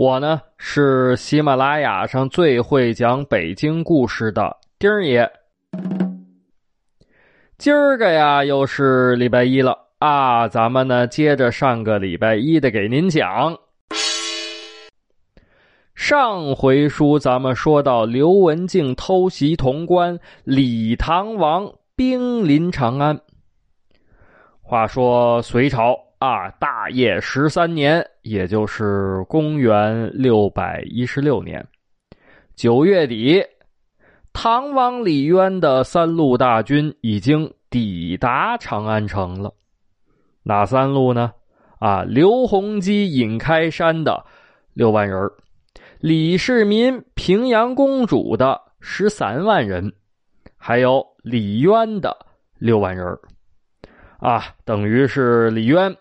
我呢是喜马拉雅上最会讲北京故事的丁儿爷。今儿个呀，又是礼拜一了啊！咱们呢，接着上个礼拜一的给您讲。上回书咱们说到刘文静偷袭潼关，李唐王兵临长安。话说隋朝啊，大业十三年，也就是公元六百一十六年九月底。唐王李渊的三路大军已经抵达长安城了。哪三路呢？啊，刘洪基尹开山的六万人李世民平阳公主的十三万人，还有李渊的六万人啊，等于是李渊、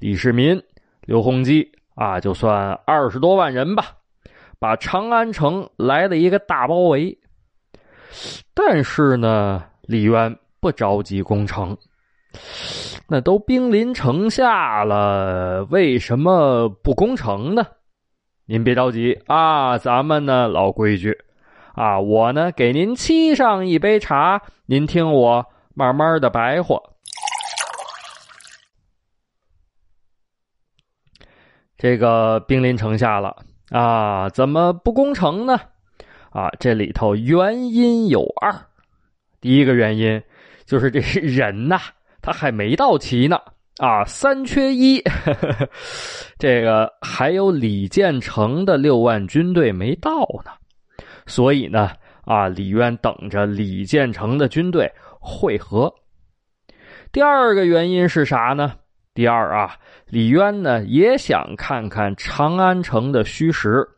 李世民、刘洪基啊，就算二十多万人吧，把长安城来了一个大包围。但是呢，李渊不着急攻城。那都兵临城下了，为什么不攻城呢？您别着急啊，咱们呢老规矩啊，我呢给您沏上一杯茶，您听我慢慢的白话。这个兵临城下了啊，怎么不攻城呢？啊，这里头原因有二，第一个原因就是这人呐，他还没到齐呢，啊，三缺一，这个还有李建成的六万军队没到呢，所以呢，啊，李渊等着李建成的军队会合。第二个原因是啥呢？第二啊，李渊呢也想看看长安城的虚实。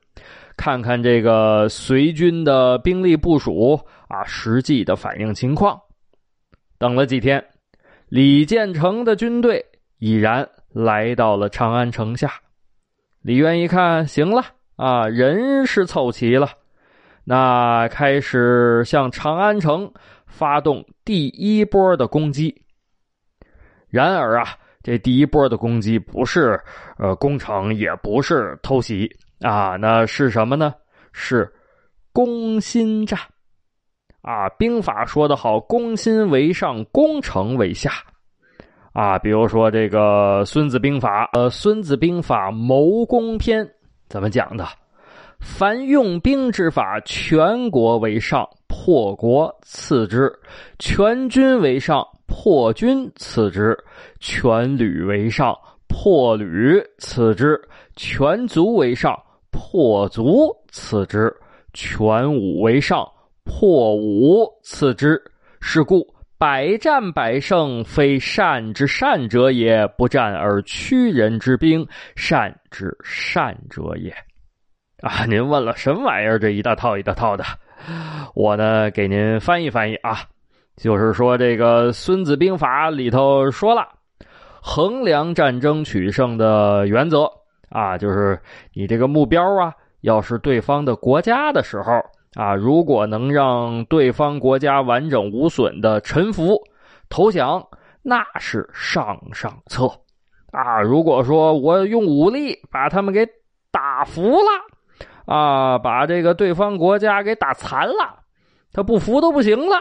看看这个隋军的兵力部署啊，实际的反应情况。等了几天，李建成的军队已然来到了长安城下。李渊一看，行了啊，人是凑齐了，那开始向长安城发动第一波的攻击。然而啊，这第一波的攻击不是呃攻城，也不是偷袭。啊，那是什么呢？是攻心战啊！兵法说的好，攻心为上，攻城为下啊。比如说这个《孙子兵法》，呃，《孙子兵法·谋攻篇》怎么讲的？凡用兵之法，全国为上，破国次之；全军为上，破军次之；全旅为上，破旅次之；全族为上。破卒次之，全武为上；破武次之。是故百战百胜，非善之善者也；不战而屈人之兵，善之善者也。啊，您问了什么玩意儿？这一大套一大套的，我呢给您翻译翻译啊。就是说，这个《孙子兵法》里头说了，衡量战争取胜的原则。啊，就是你这个目标啊，要是对方的国家的时候啊，如果能让对方国家完整无损的臣服投降，那是上上策啊。如果说我用武力把他们给打服了啊，把这个对方国家给打残了，他不服都不行了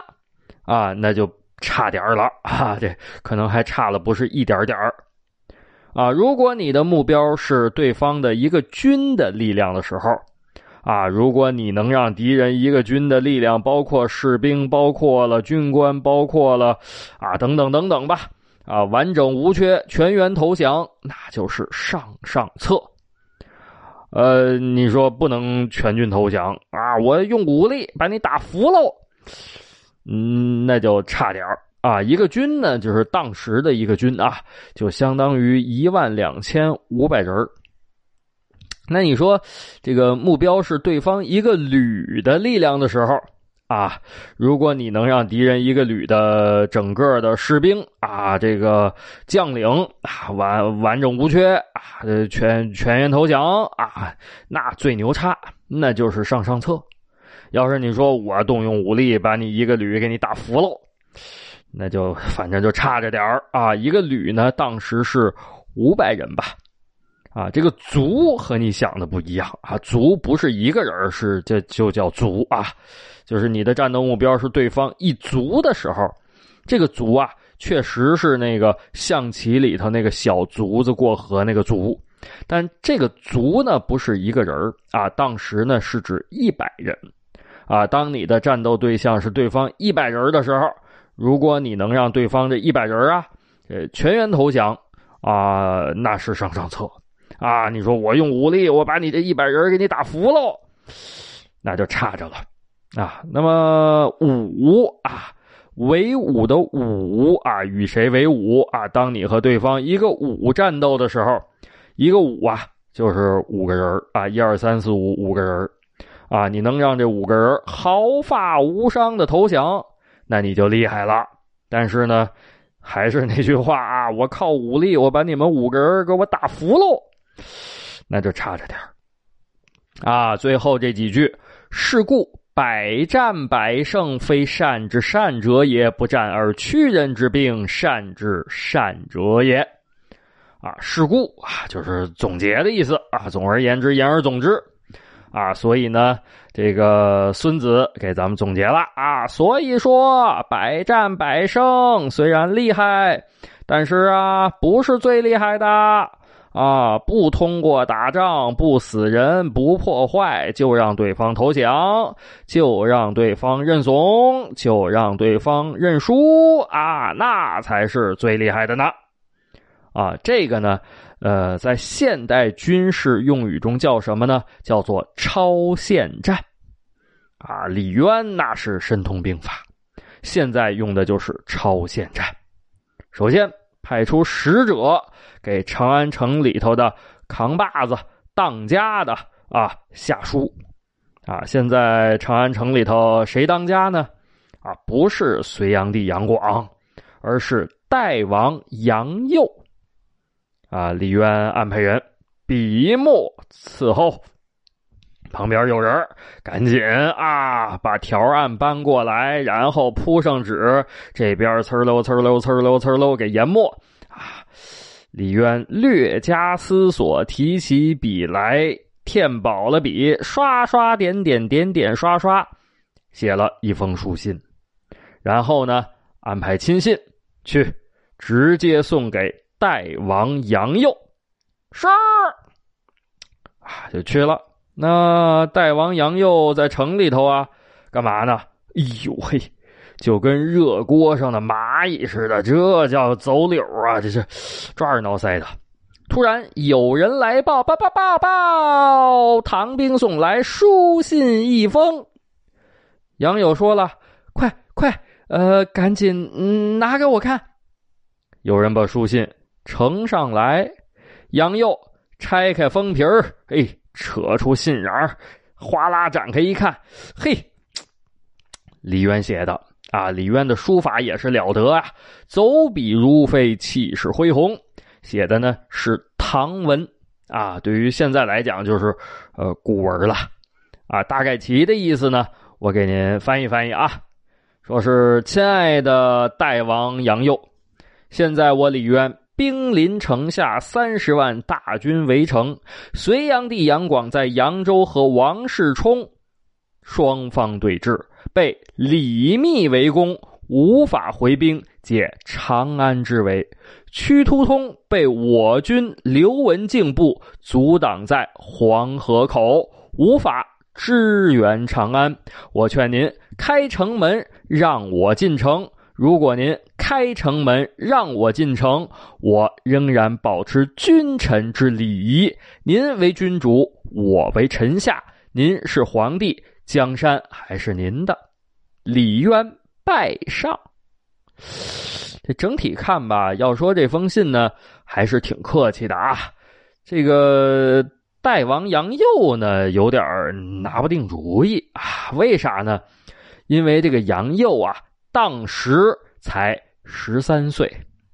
啊，那就差点了啊，这可能还差了不是一点点。啊，如果你的目标是对方的一个军的力量的时候，啊，如果你能让敌人一个军的力量，包括士兵，包括了军官，包括了啊等等等等吧，啊，完整无缺，全员投降，那就是上上策。呃，你说不能全军投降啊？我用武力把你打服喽，嗯，那就差点。啊，一个军呢，就是当时的一个军啊，就相当于一万两千五百人那你说，这个目标是对方一个旅的力量的时候啊，如果你能让敌人一个旅的整个的士兵啊，这个将领啊完完整无缺啊，全全员投降啊，那最牛叉，那就是上上策。要是你说我动用武力把你一个旅给你打服了，那就反正就差着点儿啊。一个旅呢，当时是五百人吧。啊，这个族和你想的不一样啊！族不是一个人，是这就叫族啊，就是你的战斗目标是对方一族的时候，这个族啊，确实是那个象棋里头那个小卒子过河那个卒，但这个族呢不是一个人啊，当时呢是指一百人啊。当你的战斗对象是对方一百人的时候，如果你能让对方这一百人啊，呃，全员投降啊，那是上上策。啊，你说我用武力，我把你这一百人给你打服喽，那就差着了啊。那么武啊，为武的武啊，与谁为武啊？当你和对方一个五战斗的时候，一个五啊，就是五个人啊，一二三四五五个人啊，你能让这五个人毫发无伤的投降，那你就厉害了。但是呢，还是那句话啊，我靠武力，我把你们五个人给我打服喽。那就差着点啊！最后这几句：“是故百战百胜，非善之善者也；不战而屈人之兵，善之善者也。”啊，是故啊，就是总结的意思啊。总而言之，言而总之啊，所以呢，这个孙子给咱们总结了啊。所以说，百战百胜虽然厉害，但是啊，不是最厉害的。啊！不通过打仗，不死人，不破坏，就让对方投降，就让对方认怂，就让对方认输啊！那才是最厉害的呢！啊，这个呢，呃，在现代军事用语中叫什么呢？叫做超限战。啊，李渊那是神通兵法，现在用的就是超限战。首先派出使者。给长安城里头的扛把子、当家的啊下书，啊，现在长安城里头谁当家呢？啊，不是隋炀帝杨广，而是代王杨佑。啊，李渊安排人笔墨伺候，旁边有人赶紧啊把条案搬过来，然后铺上纸，这边呲溜呲溜呲溜呲溜给研墨啊。李渊略加思索，提起笔来，填饱了笔，刷刷点点点点刷刷，写了一封书信。然后呢，安排亲信去，直接送给代王杨佑。是啊，就去了。那代王杨佑在城里头啊，干嘛呢？哎呦嘿！就跟热锅上的蚂蚁似的，这叫走柳啊！这是抓耳挠腮的。突然有人来报：报报报报！唐兵送来书信一封。杨友说了：“快快，呃，赶紧拿给我看。”有人把书信呈上来，杨佑拆开封皮儿，哎，扯出信瓤，哗啦展开一看，嘿，李渊写的。啊，李渊的书法也是了得啊，走笔如飞，气势恢宏，写的呢是唐文啊。对于现在来讲，就是呃古文了啊。大概其的意思呢，我给您翻译翻译啊，说是亲爱的代王杨佑，现在我李渊兵临城下，三十万大军围城，隋炀帝杨广在扬州和王世充双方对峙。被李密围攻，无法回兵解长安之围。屈突通被我军刘文静部阻挡在黄河口，无法支援长安。我劝您开城门，让我进城。如果您开城门让我进城，我仍然保持君臣之礼仪。您为君主，我为臣下。您是皇帝，江山还是您的。李渊拜上，这整体看吧，要说这封信呢，还是挺客气的啊。这个代王杨佑呢，有点拿不定主意啊。为啥呢？因为这个杨佑啊，当时才十三岁。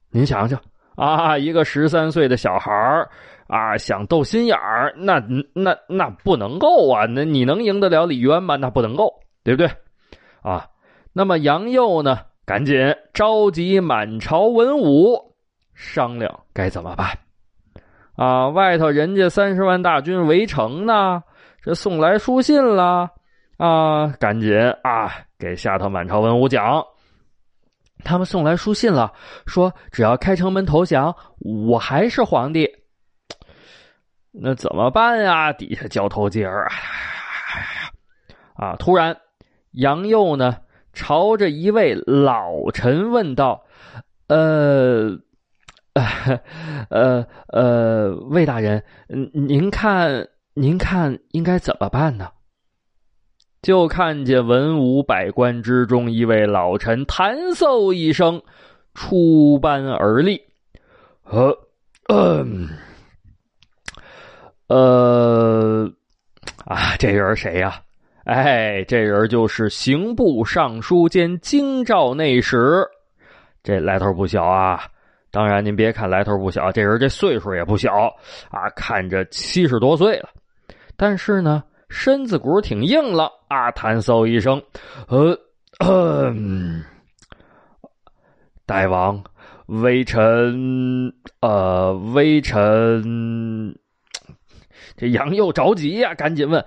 您想想啊，一个十三岁的小孩啊，想斗心眼儿，那那那不能够啊！那你能赢得了李渊吗？那不能够，对不对？啊，那么杨佑呢，赶紧召集满朝文武商量该怎么办。啊，外头人家三十万大军围城呢，这送来书信了啊，赶紧啊，给下头满朝文武讲，他们送来书信了，说只要开城门投降，我还是皇帝。那怎么办呀？底下交头接耳啊！啊，突然杨佑呢，朝着一位老臣问道：“呃。”呃呃，魏大人，您看，您看应该怎么办呢？就看见文武百官之中一位老臣弹奏一声，出班而立。呃，嗯，呃，啊，这人谁呀？哎，这人就是刑部尚书兼京兆内史，这来头不小啊。当然，您别看来头不小，这人这岁数也不小啊，看着七十多岁了，但是呢，身子骨挺硬了啊。弹奏一声，呃，大王，微臣，呃，微臣，这杨佑着急呀，赶紧问，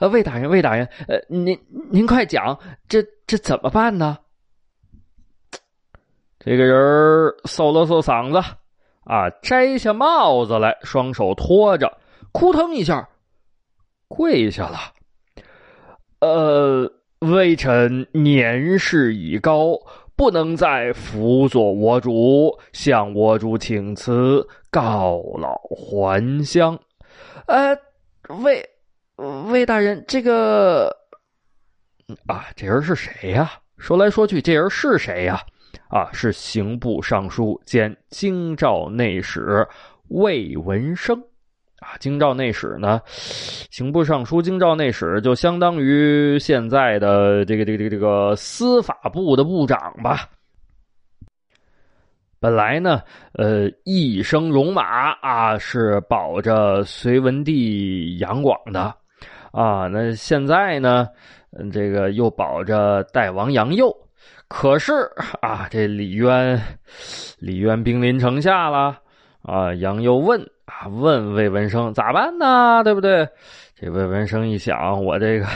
呃魏大人，魏大人，呃，您您快讲，这这怎么办呢？这个人搜了搜嗓子，啊，摘下帽子来，双手托着，扑腾一下，跪下了。呃，微臣年事已高，不能再辅佐我主，向我主请辞，告老还乡。呃，魏魏大人，这个啊，这人是谁呀？说来说去，这人是谁呀？啊，是刑部尚书兼京兆内史魏文生，啊，京兆内史呢，刑部尚书、京兆内史就相当于现在的这个、这个、这个、这个司法部的部长吧。本来呢，呃，一生戎马啊，是保着隋文帝杨广的，啊，那现在呢，这个又保着代王杨佑。可是啊，这李渊，李渊兵临城下了啊！杨又问啊，问魏文生咋办呢？对不对？这魏文生一想，我这个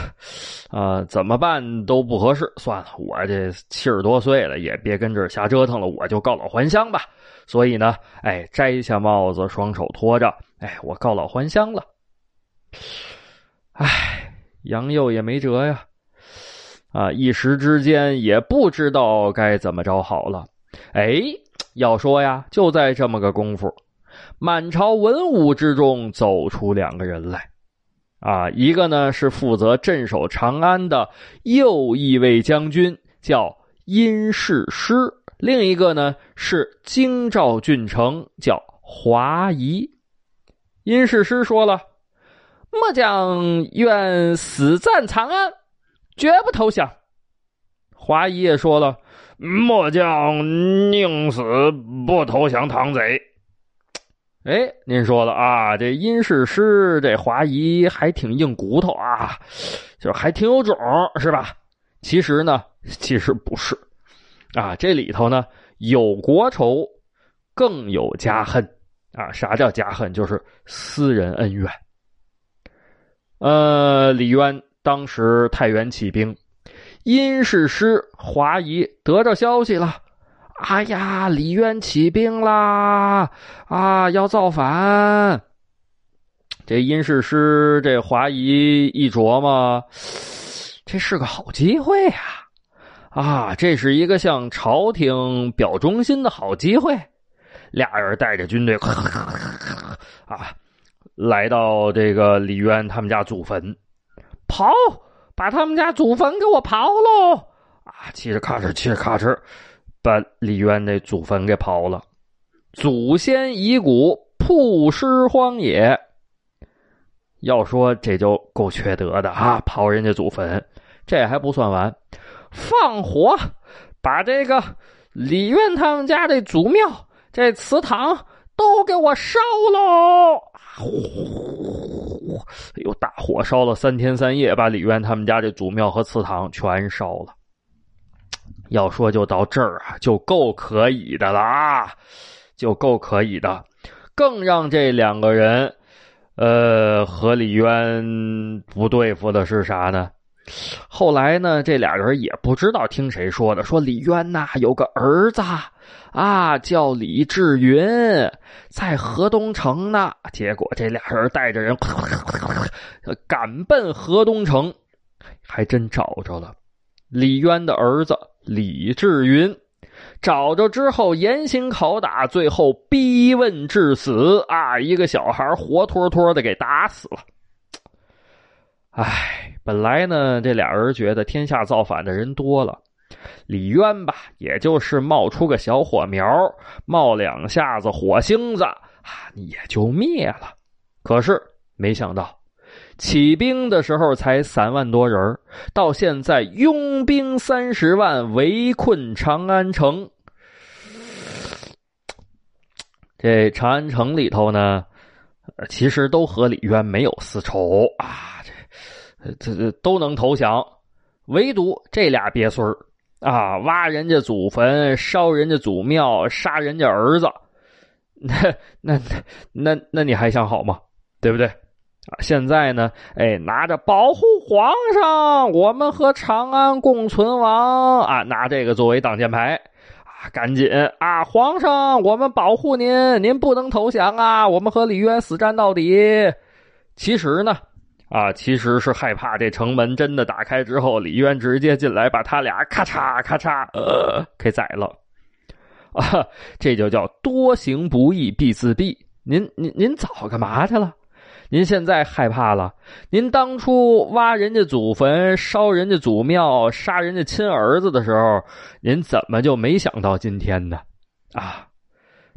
啊，怎么办都不合适，算了，我这七十多岁了，也别跟这儿瞎折腾了，我就告老还乡吧。所以呢，哎，摘下帽子，双手托着，哎，我告老还乡了。哎，杨佑也没辙呀。啊，一时之间也不知道该怎么着好了。哎，要说呀，就在这么个功夫，满朝文武之中走出两个人来。啊，一个呢是负责镇守长安的右翼卫将军，叫殷世师；另一个呢是京兆郡丞，叫华夷。殷世师说了：“末将愿死战长安。”绝不投降。华夷也说了：“末将宁死不投降唐贼。”哎，您说了啊，这殷世师这华谊还挺硬骨头啊，就还挺有种，是吧？其实呢，其实不是啊，这里头呢有国仇，更有家恨啊。啥叫家恨？就是私人恩怨。呃，李渊。当时太原起兵，殷世师华仪得着消息了。哎呀，李渊起兵啦！啊，要造反。这殷世师这华仪一琢磨，这是个好机会呀！啊，这是一个向朝廷表忠心的好机会。俩人带着军队，啊，来到这个李渊他们家祖坟。刨，把他们家祖坟给我刨喽！啊，嘁哧咔哧，嘁哧咔哧，把李渊那祖坟给刨了。祖先遗骨曝尸荒野。要说这就够缺德的啊！刨人家祖坟，这还不算完，放火把这个李渊他们家这祖庙、这祠堂都给我烧喽！呼，哎呦，大火烧了三天三夜，把李渊他们家这祖庙和祠堂全烧了。要说就到这儿啊，就够可以的了啊，就够可以的。更让这两个人，呃，和李渊不对付的是啥呢？后来呢，这俩人也不知道听谁说的，说李渊呐有个儿子啊，叫李志云，在河东城呢。结果这俩人带着人 赶奔河东城，还真找着了李渊的儿子李志云。找着之后严刑拷打，最后逼问致死啊！一个小孩活脱脱的给打死了。唉，本来呢，这俩人觉得天下造反的人多了，李渊吧，也就是冒出个小火苗，冒两下子火星子啊，也就灭了。可是没想到，起兵的时候才三万多人，到现在拥兵三十万，围困长安城。这长安城里头呢，其实都和李渊没有私仇啊。这这这都能投降，唯独这俩鳖孙啊，挖人家祖坟，烧人家祖庙，杀人家儿子，那那那那你还想好吗？对不对？啊，现在呢，哎，拿着保护皇上，我们和长安共存亡啊，拿这个作为挡箭牌啊，赶紧啊，皇上，我们保护您，您不能投降啊，我们和李渊死战到底。其实呢。啊，其实是害怕这城门真的打开之后，李渊直接进来把他俩咔嚓咔嚓呃给宰了，啊，这就叫多行不义必自毙。您您您早干嘛去了？您现在害怕了？您当初挖人家祖坟、烧人家祖庙、杀人家亲儿子的时候，您怎么就没想到今天呢？啊，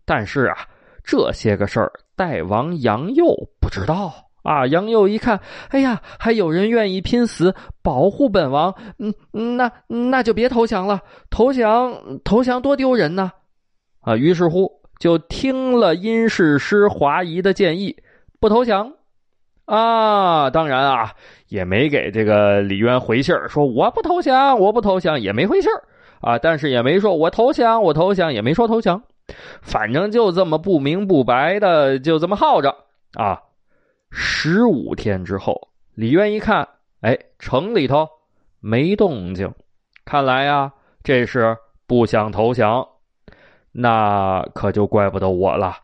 但是啊，这些个事儿，代王杨佑不知道。啊！杨佑一看，哎呀，还有人愿意拼死保护本王，嗯，那那就别投降了，投降投降多丢人呢！啊，于是乎就听了殷世师华夷的建议，不投降。啊，当然啊，也没给这个李渊回信说我不投降，我不投降，也没回信啊，但是也没说我投降，我投降，也没说投降，反正就这么不明不白的，就这么耗着啊。十五天之后，李渊一看，哎，城里头没动静，看来呀，这是不想投降，那可就怪不得我了。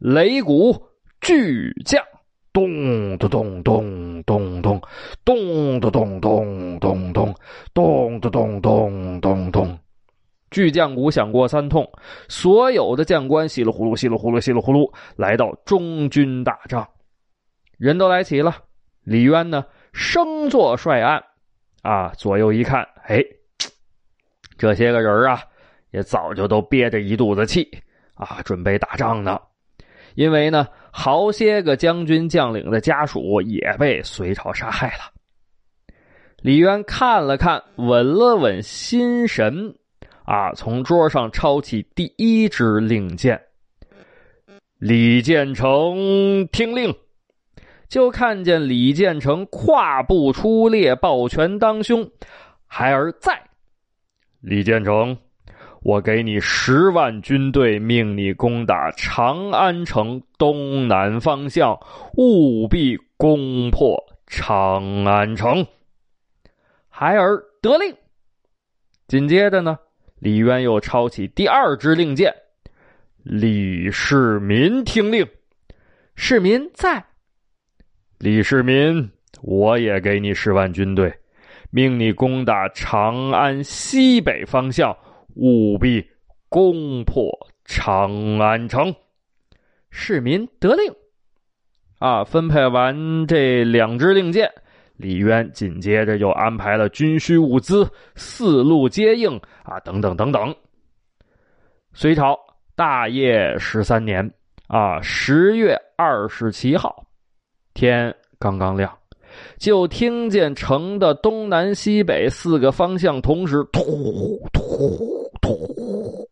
擂鼓巨将，咚咚咚咚咚咚咚咚咚咚咚咚咚咚咚巨将鼓响过三通，所有的将官稀里呼噜稀里呼噜稀里呼噜来到中军大帐，人都来齐了，李渊呢，升座率案，啊，左右一看，哎，这些个人啊，也早就都憋着一肚子气，啊，准备打仗呢，因为呢。好些个将军将领的家属也被隋朝杀害了。李渊看了看，稳了稳心神，啊，从桌上抄起第一支令箭：“李建成，听令。”就看见李建成跨步出列，抱拳当胸。孩儿在。李建成，我给你十万军队，命你攻打长安城东南方向，务必攻破长安城。孩儿得令。紧接着呢，李渊又抄起第二支令箭：“李世民听令。”市民在。李世民，我也给你十万军队，命你攻打长安西北方向，务必攻破长安城。市民得令。啊，分配完这两支令箭，李渊紧接着又安排了军需物资、四路接应啊，等等等等。隋朝大业十三年啊，十月二十七号。天刚刚亮，就听见城的东南西北四个方向同时突突突，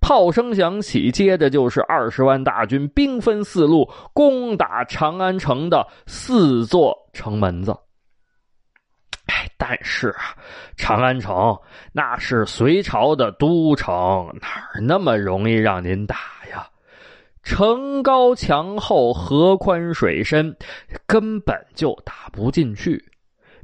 炮声响起，接着就是二十万大军兵分四路攻打长安城的四座城门子。哎，但是啊，长安城那是隋朝的都城，哪儿那么容易让您打呀？城高墙厚，河宽水深，根本就打不进去。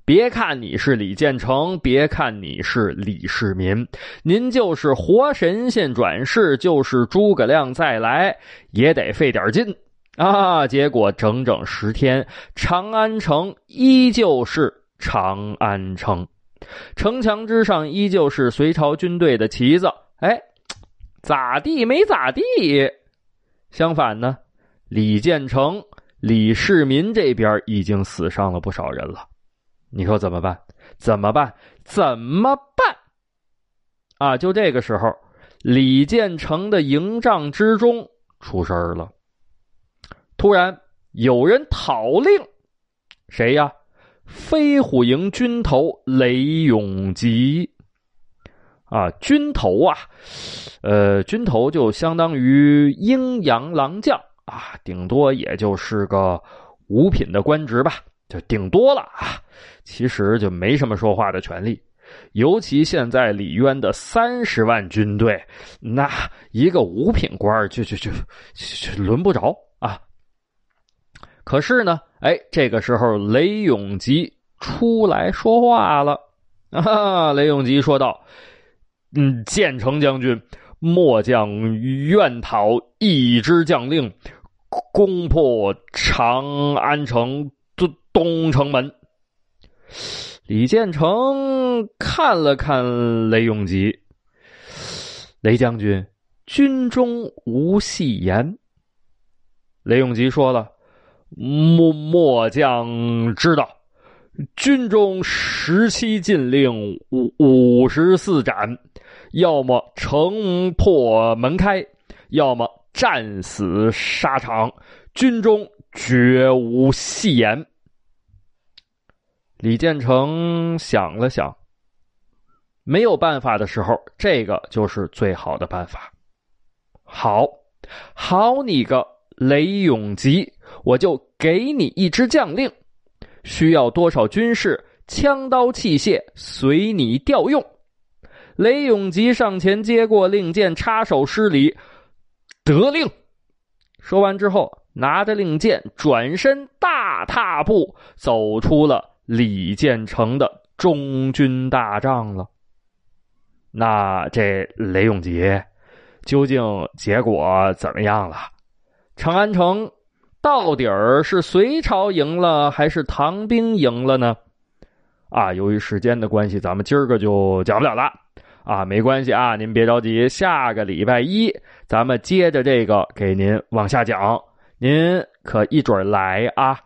别看你是李建成，别看你是李世民，您就是活神仙转世，就是诸葛亮再来，也得费点劲啊！结果整整十天，长安城依旧是。长安城，城墙之上依旧是隋朝军队的旗子。哎，咋地没咋地？相反呢，李建成、李世民这边已经死伤了不少人了。你说怎么办？怎么办？怎么办？啊！就这个时候，李建成的营帐之中出事了。突然有人讨令，谁呀？飞虎营军头雷永吉，啊，军头啊，呃，军头就相当于阴阳郎将啊，顶多也就是个五品的官职吧，就顶多了啊，其实就没什么说话的权利。尤其现在李渊的三十万军队，那一个五品官就就就就轮不着啊。可是呢。哎，这个时候雷永吉出来说话了啊！雷永吉说道：“嗯，建成将军，末将愿讨一支将令，攻破长安城东城门。”李建成看了看雷永吉，雷将军，军中无戏言。雷永吉说了。末末将知道，军中十七禁令，五五十四斩，要么城破门开，要么战死沙场，军中绝无戏言。李建成想了想，没有办法的时候，这个就是最好的办法。好，好你个雷永吉！我就给你一支将令，需要多少军士、枪刀器械，随你调用。雷永吉上前接过令箭，插手施礼，得令。说完之后，拿着令箭，转身大踏步走出了李建成的中军大帐了。那这雷永吉究竟结果怎么样了？长安城。到底儿是隋朝赢了还是唐兵赢了呢？啊，由于时间的关系，咱们今儿个就讲不了了。啊，没关系啊，您别着急，下个礼拜一咱们接着这个给您往下讲，您可一准来啊。